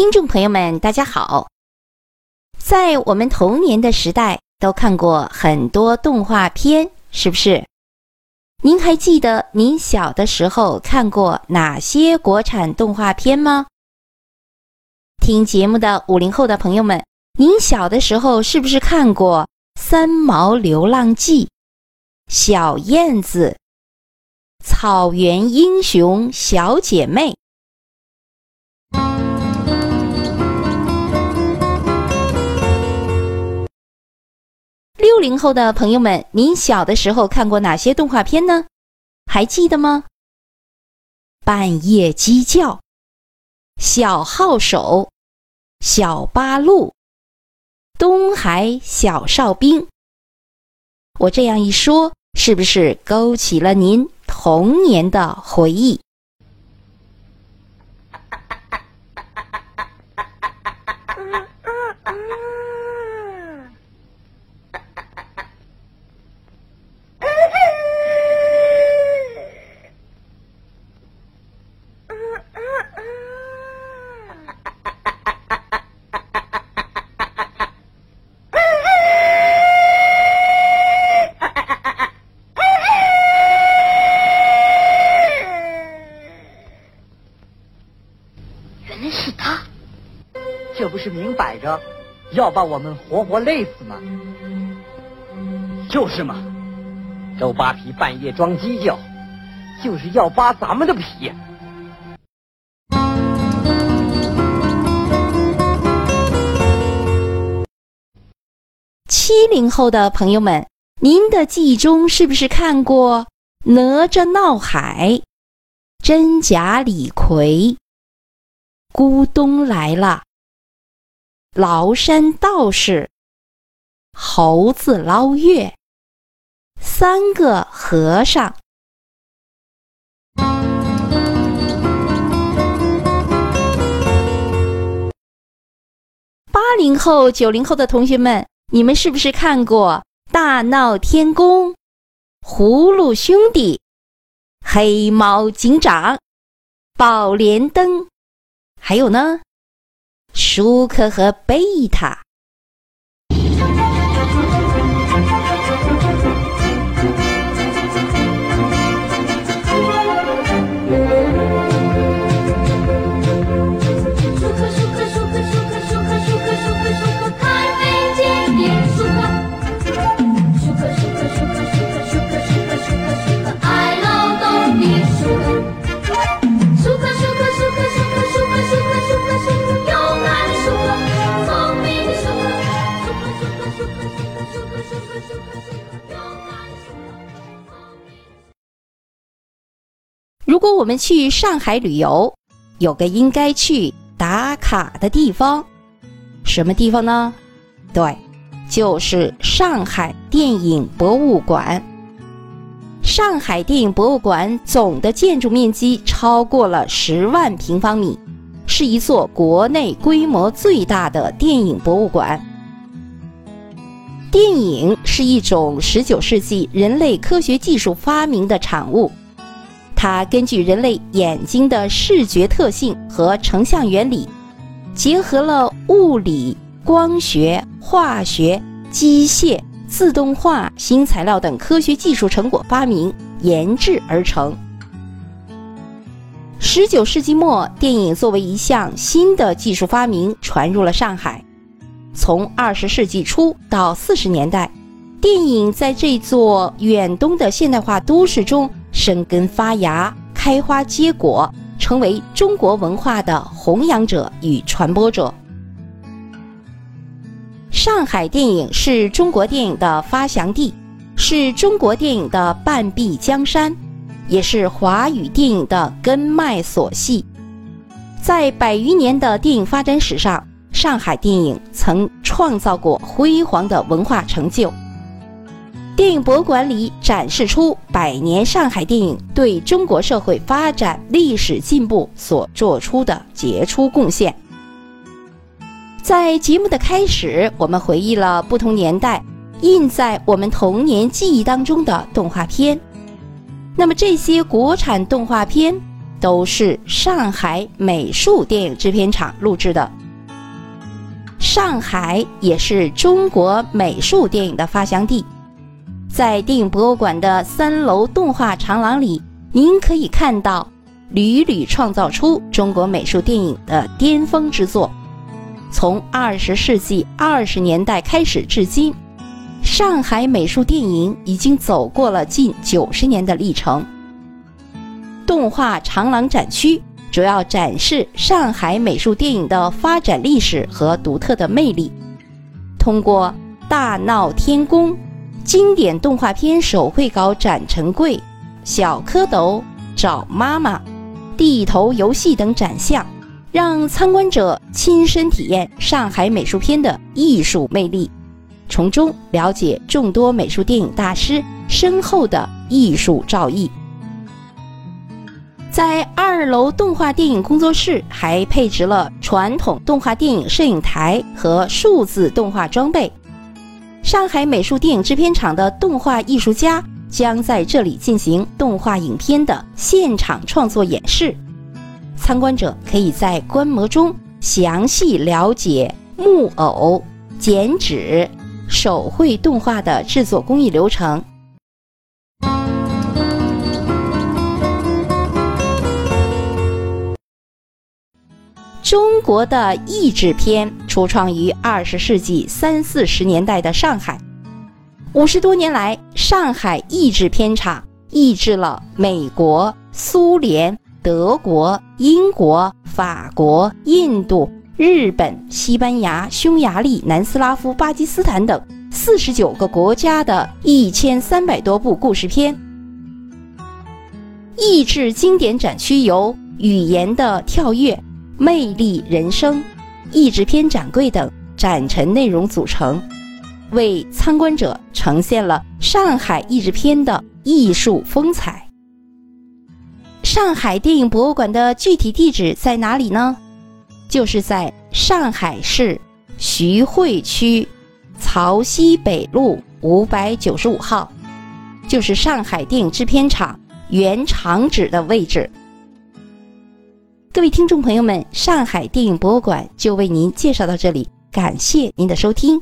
听众朋友们，大家好！在我们童年的时代，都看过很多动画片，是不是？您还记得您小的时候看过哪些国产动画片吗？听节目的五零后的朋友们，您小的时候是不是看过《三毛流浪记》《小燕子》《草原英雄小姐妹》？零后的朋友们，您小的时候看过哪些动画片呢？还记得吗？半夜鸡叫、小号手、小八路、东海小哨兵。我这样一说，是不是勾起了您童年的回忆？是明摆着要把我们活活累死吗？就是嘛，周扒皮半夜装鸡叫，就是要扒咱们的皮。七零后的朋友们，您的记忆中是不是看过《哪吒闹海》《真假李逵》《咕咚来了》？崂山道士、猴子捞月、三个和尚。八零后、九零后的同学们，你们是不是看过《大闹天宫》《葫芦兄弟》《黑猫警长》《宝莲灯》？还有呢？舒克和贝塔。如果我们去上海旅游，有个应该去打卡的地方，什么地方呢？对，就是上海电影博物馆。上海电影博物馆总的建筑面积超过了十万平方米，是一座国内规模最大的电影博物馆。电影是一种十九世纪人类科学技术发明的产物。它根据人类眼睛的视觉特性和成像原理，结合了物理、光学、化学、机械、自动化、新材料等科学技术成果发明研制而成。十九世纪末，电影作为一项新的技术发明传入了上海。从二十世纪初到四十年代，电影在这座远东的现代化都市中。生根发芽，开花结果，成为中国文化的弘扬者与传播者。上海电影是中国电影的发祥地，是中国电影的半壁江山，也是华语电影的根脉所系。在百余年的电影发展史上，上海电影曾创造过辉煌的文化成就。电影博物馆里展示出百年上海电影对中国社会发展历史进步所做出的杰出贡献。在节目的开始，我们回忆了不同年代印在我们童年记忆当中的动画片。那么这些国产动画片都是上海美术电影制片厂录制的。上海也是中国美术电影的发祥地，在电影博物馆的三楼动画长廊里，您可以看到屡屡创造出中国美术电影的巅峰之作。从二十世纪二十年代开始至今，上海美术电影已经走过了近九十年的历程。动画长廊展区主要展示上海美术电影的发展历史和独特的魅力。通过《大闹天宫》、经典动画片手绘稿展陈柜、小蝌蚪找妈妈、地头游戏等展项，让参观者亲身体验上海美术片的艺术魅力，从中了解众多美术电影大师深厚的艺术造诣。在二楼动画电影工作室还配置了传统动画电影摄影台和数字动画装备。上海美术电影制片厂的动画艺术家将在这里进行动画影片的现场创作演示，参观者可以在观摩中详细了解木偶、剪纸、手绘动画的制作工艺流程。中国的译制片初创于二十世纪三四十年代的上海，五十多年来，上海译制片厂译制了美国、苏联、德国、英国、法国、印度、日本、西班牙、匈牙利、南斯拉夫、巴基斯坦等四十九个国家的一千三百多部故事片。译制经典展区由语言的跳跃。魅力人生、译制片展柜等展陈内容组成，为参观者呈现了上海译制片的艺术风采。上海电影博物馆的具体地址在哪里呢？就是在上海市徐汇区曹溪北路五百九十五号，就是上海电影制片厂原厂址的位置。各位听众朋友们，上海电影博物馆就为您介绍到这里，感谢您的收听。